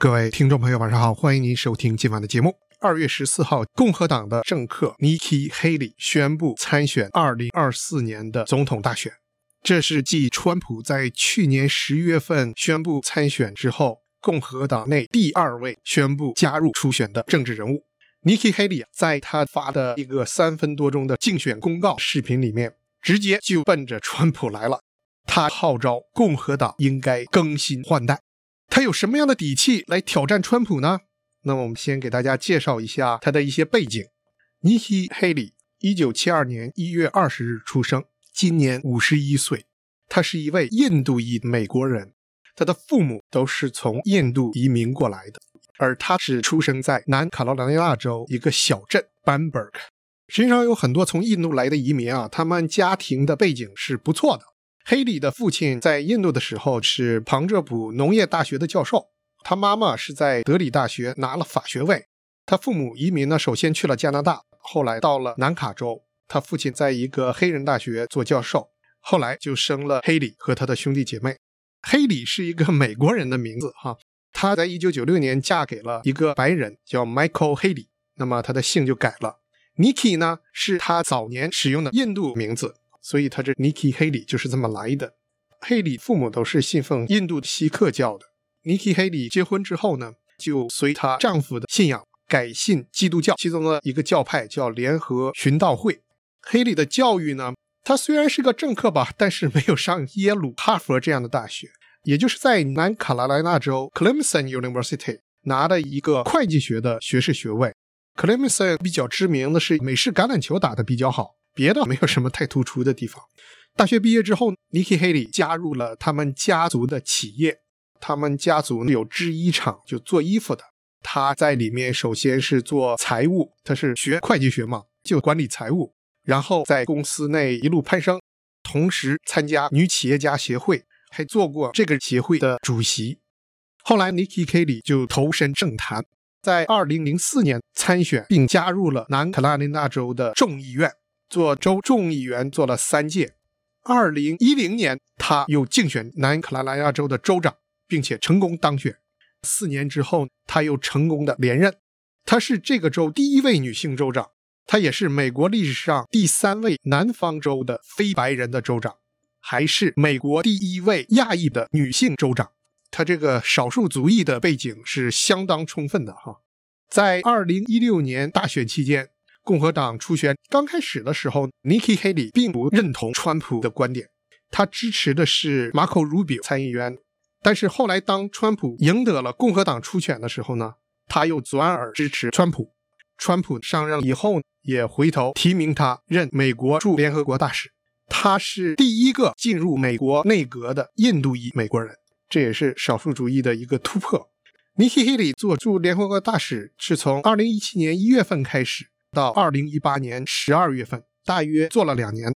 各位听众朋友，晚上好，欢迎您收听今晚的节目。二月十四号，共和党的政客 Nikki Haley 宣布参选二零二四年的总统大选。这是继川普在去年十月份宣布参选之后，共和党内第二位宣布加入初选的政治人物。Nikki Haley 在他发的一个三分多钟的竞选公告视频里面，直接就奔着川普来了。他号召共和党应该更新换代。他有什么样的底气来挑战川普呢？那么我们先给大家介绍一下他的一些背景。Nikki Haley，一九七二年一月二十日出生，今年五十一岁。他是一位印度裔美国人，他的父母都是从印度移民过来的，而他是出生在南卡罗来纳州一个小镇 Bamberg。实际上有很多从印度来的移民啊，他们家庭的背景是不错的。黑里的父亲在印度的时候是旁遮普农业大学的教授，他妈妈是在德里大学拿了法学位。他父母移民呢，首先去了加拿大，后来到了南卡州。他父亲在一个黑人大学做教授，后来就生了黑里和他的兄弟姐妹。黑里是一个美国人的名字哈，他在一九九六年嫁给了一个白人叫 Michael 黑里那么他的姓就改了。Nikki 呢是他早年使用的印度名字。所以他这 Nikki 黑莉就是这么来的。Haley 父母都是信奉印度的锡克教的。Nikki 黑莉结婚之后呢，就随她丈夫的信仰改信基督教，其中的一个教派叫联合寻道会。Haley 的教育呢，他虽然是个政客吧，但是没有上耶鲁、哈佛这样的大学，也就是在南卡罗来纳州 Clemson University 拿的一个会计学的学士学位。Clemson 比较知名的是美式橄榄球打得比较好。别的没有什么太突出的地方。大学毕业之后，Nikki Haley 加入了他们家族的企业。他们家族有制衣厂，就做衣服的。他在里面首先是做财务，他是学会计学嘛，就管理财务。然后在公司内一路攀升，同时参加女企业家协会，还做过这个协会的主席。后来 Nikki Haley 就投身政坛，在2004年参选并加入了南卡罗来纳州的众议院。做州众议员做了三届，二零一零年他又竞选南卡罗来纳州的州长，并且成功当选。四年之后，他又成功的连任。他是这个州第一位女性州长，她也是美国历史上第三位南方州的非白人的州长，还是美国第一位亚裔的女性州长。她这个少数族裔的背景是相当充分的哈。在二零一六年大选期间。共和党初选刚开始的时候，Nikki Haley 并不认同川普的观点，他支持的是马可·鲁比参议员。但是后来当川普赢得了共和党初选的时候呢，他又转而支持川普。川普上任以后，也回头提名他任美国驻联合国大使。他是第一个进入美国内阁的印度裔美国人，这也是少数主义的一个突破。Nikki Haley 做驻联合国大使是从2017年1月份开始。到二零一八年十二月份，大约做了两年，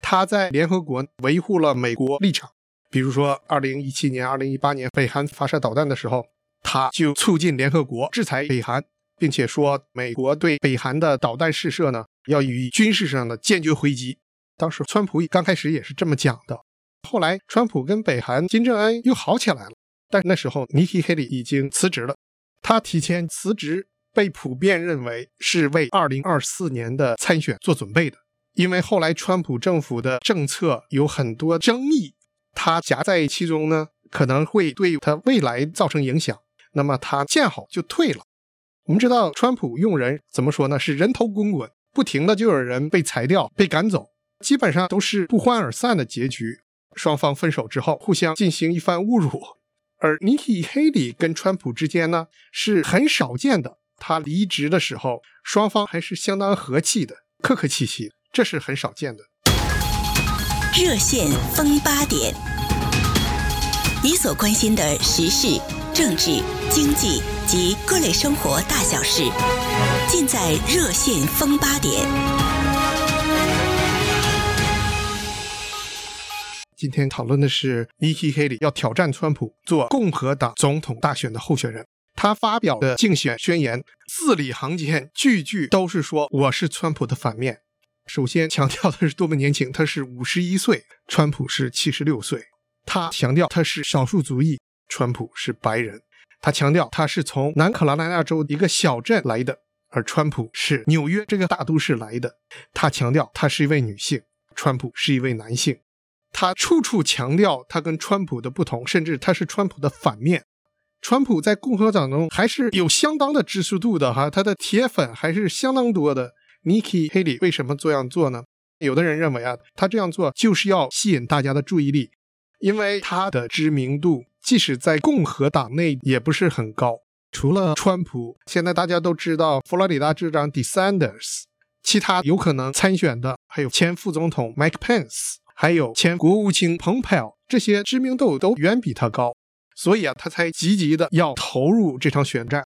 他在联合国维护了美国立场。比如说，二零一七年、二零一八年北韩发射导弹的时候，他就促进联合国制裁北韩，并且说美国对北韩的导弹试射呢，要予以军事上的坚决回击。当时川普刚开始也是这么讲的，后来川普跟北韩金正恩又好起来了，但那时候尼基·黑里已经辞职了，他提前辞职。被普遍认为是为二零二四年的参选做准备的，因为后来川普政府的政策有很多争议，他夹在其中呢，可能会对他未来造成影响。那么他见好就退了。我们知道川普用人怎么说呢？是人头滚滚，不停的就有人被裁掉、被赶走，基本上都是不欢而散的结局。双方分手之后，互相进行一番侮辱。而 Nikki Haley 跟川普之间呢，是很少见的。他离职的时候，双方还是相当和气的，客客气气，这是很少见的。热线风八点，你所关心的时事、政治、经济及各类生活大小事，尽在热线风八点。今天讨论的是尼基·黑里要挑战川普，做共和党总统大选的候选人。他发表的竞选宣言字里行间句句都是说我是川普的反面。首先强调的是多么年轻，他是五十一岁，川普是七十六岁。他强调他是少数族裔，川普是白人。他强调他是从南卡罗来纳州一个小镇来的，而川普是纽约这个大都市来的。他强调他是一位女性，川普是一位男性。他处处强调他跟川普的不同，甚至他是川普的反面。川普在共和党中还是有相当的支持度的哈，他的铁粉还是相当多的。Nikki Haley 为什么这样做呢？有的人认为啊，他这样做就是要吸引大家的注意力，因为他的知名度即使在共和党内也不是很高。除了川普，现在大家都知道佛罗里达州长 DeSantis，其他有可能参选的还有前副总统 Mike Pence，还有前国务卿蓬佩奥，这些知名度都远比他高。所以啊，他才积极的要投入这场选战。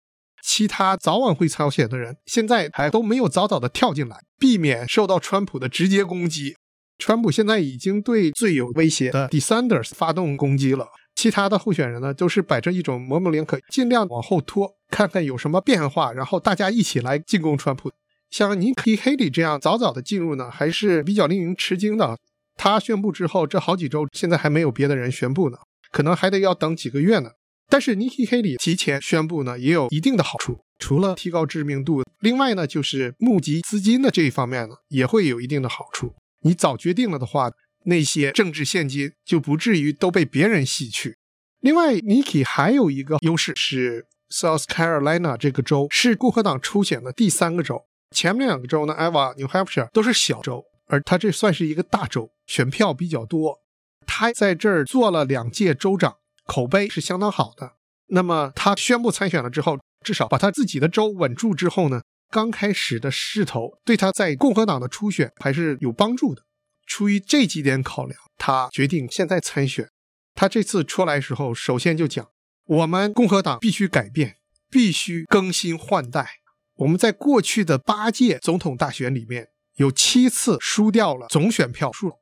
其他早晚会参选的人，现在还都没有早早的跳进来，避免受到川普的直接攻击。川普现在已经对最有威胁的 Desanders 发动攻击了。其他的候选人呢，都是摆着一种模棱两可，尽量往后拖，看看有什么变化，然后大家一起来进攻川普。像尼克·黑里这样早早的进入呢，还是比较令人吃惊的。他宣布之后，这好几周现在还没有别的人宣布呢。可能还得要等几个月呢。但是 Nikki Haley 提前宣布呢，也有一定的好处。除了提高知名度，另外呢，就是募集资金的这一方面呢，也会有一定的好处。你早决定了的话，那些政治现金就不至于都被别人吸去。另外，Nikki 还有一个优势是 South Carolina 这个州是共和党初选的第三个州。前面两个州呢，Iowa、New Hampshire 都是小州，而它这算是一个大州，选票比较多。他在这儿做了两届州长，口碑是相当好的。那么他宣布参选了之后，至少把他自己的州稳住之后呢，刚开始的势头对他在共和党的初选还是有帮助的。出于这几点考量，他决定现在参选。他这次出来时候，首先就讲，我们共和党必须改变，必须更新换代。我们在过去的八届总统大选里面，有七次输掉了总选票数。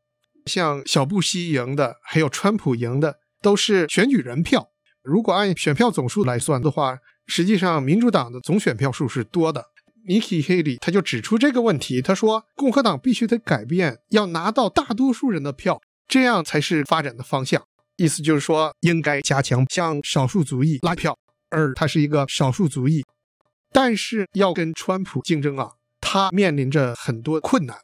像小布希赢的，还有川普赢的，都是选举人票。如果按选票总数来算的话，实际上民主党的总选票数是多的。Nikki Haley 他就指出这个问题，他说共和党必须得改变，要拿到大多数人的票，这样才是发展的方向。意思就是说，应该加强向少数族裔拉票，而他是一个少数族裔，但是要跟川普竞争啊，他面临着很多困难。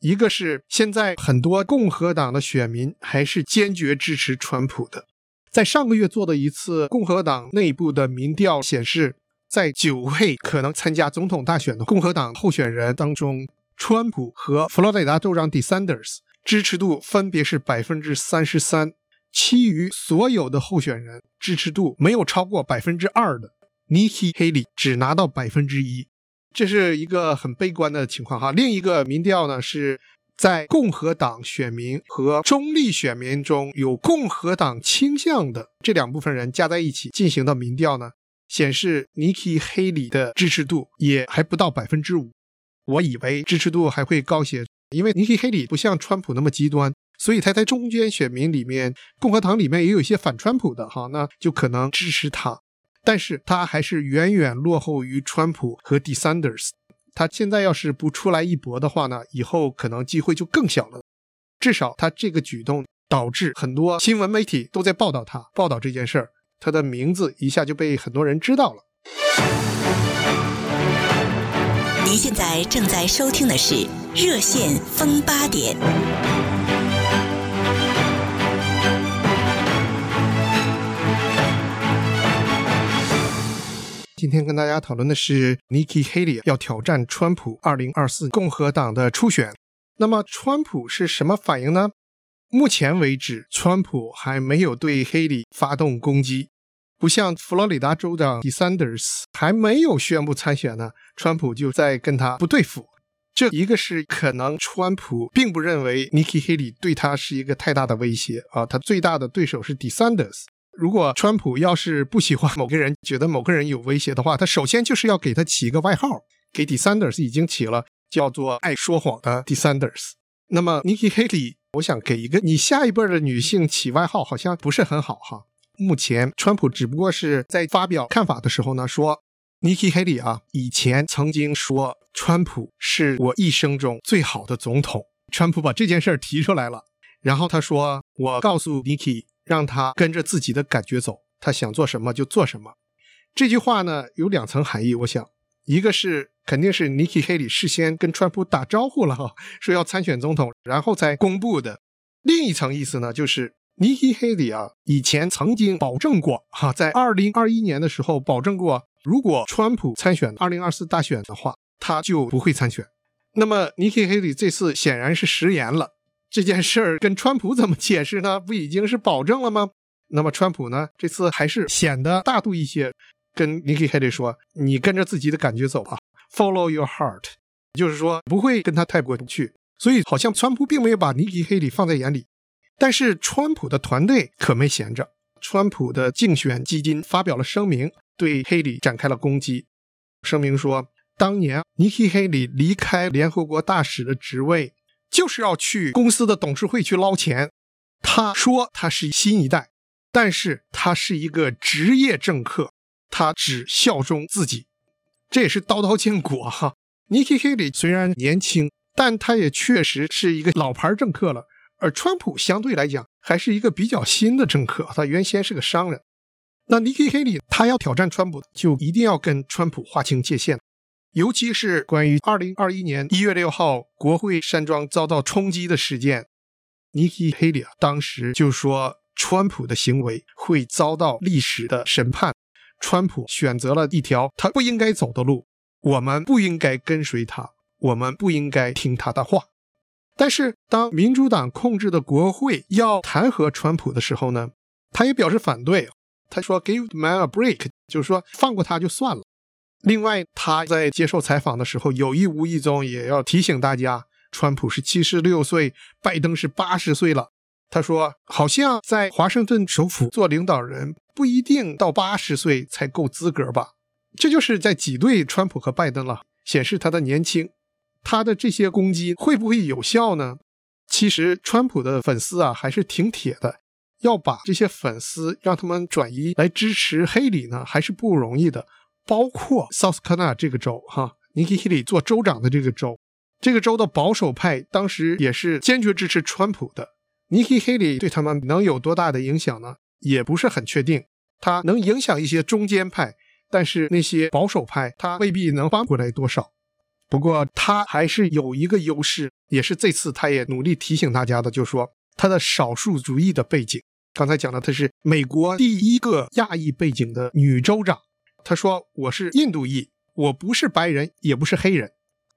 一个是现在很多共和党的选民还是坚决支持川普的，在上个月做的一次共和党内部的民调显示，在九位可能参加总统大选的共和党候选人当中，川普和佛罗里达州长 DeSantis 支持度分别是百分之三十三，其余所有的候选人支持度没有超过百分之二的，Nikki Haley 只拿到百分之一。这是一个很悲观的情况哈。另一个民调呢，是在共和党选民和中立选民中有共和党倾向的这两部分人加在一起进行的民调呢，显示 Nikki Haley 的支持度也还不到百分之五。我以为支持度还会高些，因为 Nikki Haley 不像川普那么极端，所以他在中间选民里面，共和党里面也有一些反川普的哈，那就可能支持他。但是他还是远远落后于川普和 DeSantis。他现在要是不出来一搏的话呢，以后可能机会就更小了。至少他这个举动导致很多新闻媒体都在报道他，报道这件事儿，他的名字一下就被很多人知道了。您现在正在收听的是《热线风八点》。今天跟大家讨论的是 Nikki Haley 要挑战川普2024共和党的初选。那么川普是什么反应呢？目前为止，川普还没有对 Haley 发动攻击，不像佛罗里达州长 DeSantis 还没有宣布参选呢，川普就在跟他不对付。这一个是可能川普并不认为 Nikki Haley 对他是一个太大的威胁啊，他最大的对手是 DeSantis。如果川普要是不喜欢某个人，觉得某个人有威胁的话，他首先就是要给他起一个外号，给 Desanders 已经起了，叫做“爱说谎的 Desanders”。那么 Nikki Haley，我想给一个你下一辈的女性起外号，好像不是很好哈。目前川普只不过是在发表看法的时候呢，说 Nikki Haley 啊，以前曾经说川普是我一生中最好的总统。川普把这件事儿提出来了，然后他说：“我告诉 Nikki。”让他跟着自己的感觉走，他想做什么就做什么。这句话呢有两层含义，我想，一个是肯定是 Nikki Haley 事先跟川普打招呼了哈，说要参选总统，然后才公布的。另一层意思呢，就是 Nikki Haley 啊，以前曾经保证过哈，在二零二一年的时候保证过，如果川普参选二零二四大选的话，他就不会参选。那么 Nikki Haley 这次显然是食言了。这件事儿跟川普怎么解释呢？不已经是保证了吗？那么川普呢？这次还是显得大度一些，跟 Nikki Haley 说：“你跟着自己的感觉走吧，Follow your heart。”就是说不会跟他太过去。所以好像川普并没有把 Nikki Haley 放在眼里。但是川普的团队可没闲着，川普的竞选基金发表了声明，对 Haley 展开了攻击。声明说，当年 Nikki Haley 离开联合国大使的职位。就是要去公司的董事会去捞钱。他说他是新一代，但是他是一个职业政客，他只效忠自己。这也是刀刀见骨哈。Nikki Haley 虽然年轻，但他也确实是一个老牌政客了。而川普相对来讲还是一个比较新的政客，他原先是个商人。那 Nikki Haley 他要挑战川普，就一定要跟川普划清界限。尤其是关于二零二一年一月六号国会山庄遭到冲击的事件，Nikki Haley 当时就说，川普的行为会遭到历史的审判。川普选择了一条他不应该走的路，我们不应该跟随他，我们不应该听他的话。但是，当民主党控制的国会要弹劾川普的时候呢，他也表示反对。他说：“Give the man a break，就是说放过他就算了。”另外，他在接受采访的时候，有意无意中也要提醒大家，川普是七十六岁，拜登是八十岁了。他说，好像在华盛顿首府做领导人，不一定到八十岁才够资格吧？这就是在挤兑川普和拜登了，显示他的年轻。他的这些攻击会不会有效呢？其实，川普的粉丝啊，还是挺铁的，要把这些粉丝让他们转移来支持黑里呢，还是不容易的。包括 South Carolina 这个州，哈，Nikki Haley 做州长的这个州，这个州的保守派当时也是坚决支持川普的。Nikki Haley 对他们能有多大的影响呢？也不是很确定。他能影响一些中间派，但是那些保守派他未必能翻过来多少。不过他还是有一个优势，也是这次他也努力提醒大家的，就是说他的少数族裔的背景。刚才讲了，他是美国第一个亚裔背景的女州长。他说：“我是印度裔，我不是白人，也不是黑人。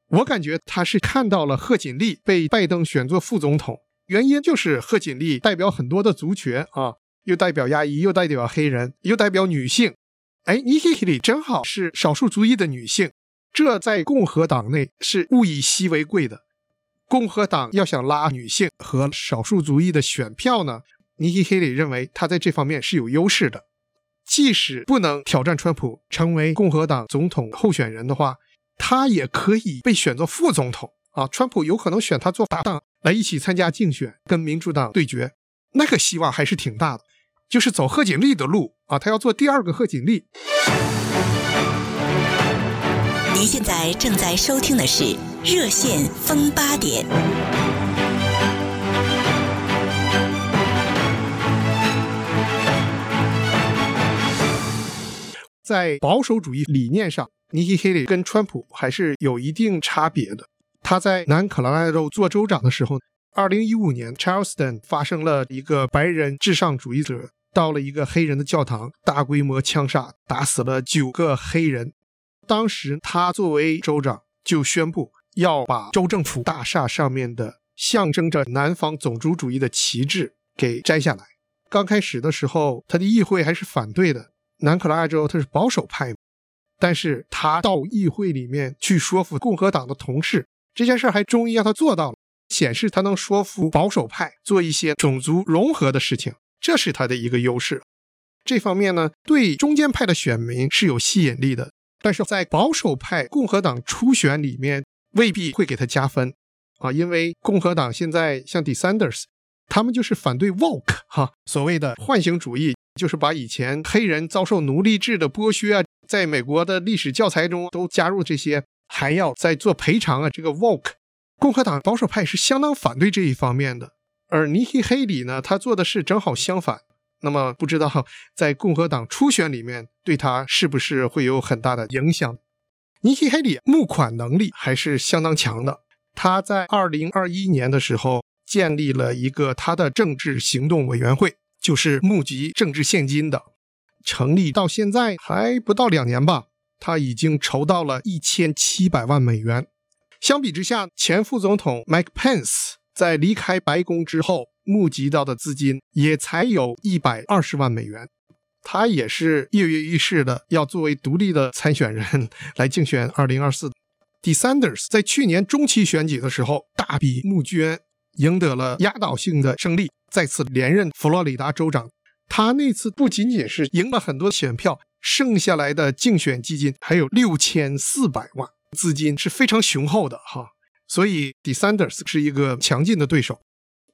我感觉他是看到了贺锦丽被拜登选做副总统，原因就是贺锦丽代表很多的族群啊，又代表亚裔，又代表黑人，又代表女性。哎，Nikki Haley 正好是少数族裔的女性，这在共和党内是物以稀为贵的。共和党要想拉女性和少数族裔的选票呢，Nikki Haley 认为他在这方面是有优势的。”即使不能挑战川普成为共和党总统候选人的话，他也可以被选做副总统啊！川普有可能选他做搭档来一起参加竞选，跟民主党对决，那个希望还是挺大的。就是走贺锦丽的路啊，他要做第二个贺锦丽。您现在正在收听的是《热线风八点》。在保守主义理念上，Nikki Haley 跟川普还是有一定差别的。他在南卡罗来纳州做州长的时候，2015年 Charleston 发生了一个白人至上主义者到了一个黑人的教堂，大规模枪杀，打死了九个黑人。当时他作为州长就宣布要把州政府大厦上面的象征着南方种族主义的旗帜给摘下来。刚开始的时候，他的议会还是反对的。南卡罗来纳州他是保守派，但是他到议会里面去说服共和党的同事，这件事还终于让他做到了，显示他能说服保守派做一些种族融合的事情，这是他的一个优势。这方面呢，对中间派的选民是有吸引力的，但是在保守派共和党初选里面未必会给他加分啊，因为共和党现在像 DeSanders，他们就是反对 Woke 哈，所谓的唤醒主义。就是把以前黑人遭受奴隶制的剥削啊，在美国的历史教材中都加入这些，还要再做赔偿啊。这个 Woke，共和党保守派是相当反对这一方面的。而 Nikki Haley 呢，他做的是正好相反。那么不知道在共和党初选里面对他是不是会有很大的影响？尼基·黑里募款能力还是相当强的。他在二零二一年的时候建立了一个他的政治行动委员会，就是募集政治现金的。成立到现在还不到两年吧，他已经筹到了一千七百万美元。相比之下，前副总统 Mike Pence 在离开白宫之后募集到的资金也才有一百二十万美元。他也是跃跃欲试的，要作为独立的参选人 来竞选二零二四。DeSanders 在去年中期选举的时候大笔募捐，赢得了压倒性的胜利，再次连任佛罗里达州长。他那次不仅仅是赢了很多选票，剩下来的竞选基金还有六千四百万，资金是非常雄厚的哈。所以 DeSanders 是一个强劲的对手。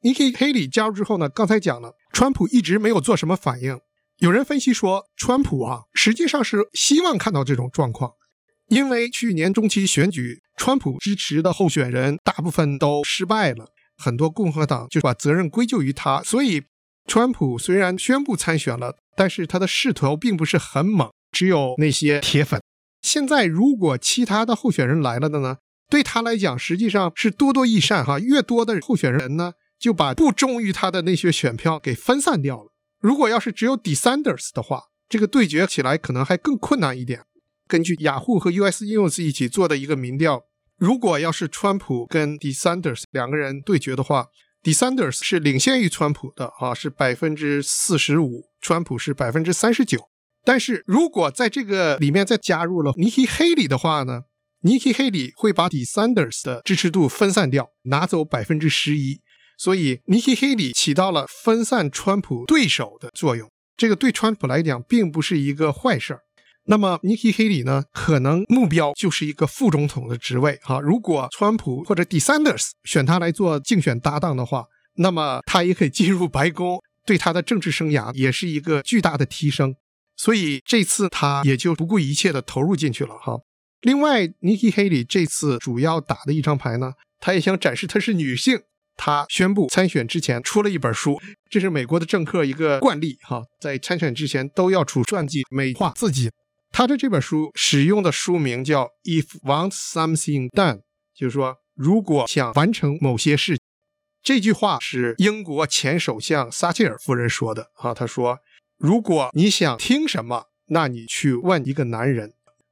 Nikki Haley 加入之后呢，刚才讲了，川普一直没有做什么反应。有人分析说，川普啊，实际上是希望看到这种状况，因为去年中期选举，川普支持的候选人大部分都失败了，很多共和党就把责任归咎于他。所以，川普虽然宣布参选了，但是他的势头并不是很猛，只有那些铁粉。现在，如果其他的候选人来了的呢，对他来讲实际上是多多益善哈。越多的候选人呢，就把不忠于他的那些选票给分散掉了。如果要是只有 DeSanders 的话，这个对决起来可能还更困难一点。根据雅虎和 US News 一起做的一个民调，如果要是川普跟 DeSanders 两个人对决的话，DeSanders 是领先于川普的啊，是百分之四十五，川普是百分之三十九。但是如果在这个里面再加入了 Nikki Haley 的话呢，Nikki Haley 会把 DeSanders 的支持度分散掉，拿走百分之十一。所以，Nikki Haley 起到了分散川普对手的作用，这个对川普来讲并不是一个坏事儿。那么，Nikki Haley 呢，可能目标就是一个副总统的职位哈。如果川普或者 DeSanders 选他来做竞选搭档的话，那么他也可以进入白宫，对他的政治生涯也是一个巨大的提升。所以这次他也就不顾一切的投入进去了哈。另外，Nikki Haley 这次主要打的一张牌呢，他也想展示她是女性。他宣布参选之前出了一本书，这是美国的政客一个惯例哈，在参选之前都要出传记美化自己。他的这本书使用的书名叫《If Want Something Done》，就是说如果想完成某些事。这句话是英国前首相撒切尔夫人说的啊，她说：“如果你想听什么，那你去问一个男人；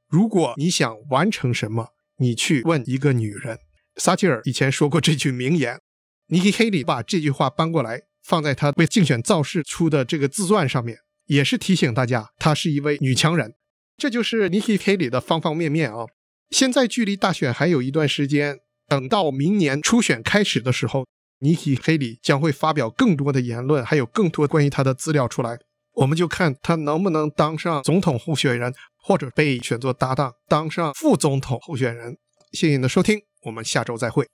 如果你想完成什么，你去问一个女人。”撒切尔以前说过这句名言。尼基·黑里把这句话搬过来，放在他为竞选造势出的这个自传上面，也是提醒大家，她是一位女强人。这就是尼基·黑里的方方面面啊。现在距离大选还有一段时间，等到明年初选开始的时候，尼基·黑里将会发表更多的言论，还有更多关于他的资料出来。我们就看他能不能当上总统候选人，或者被选作搭档当上副总统候选人。谢谢你的收听，我们下周再会。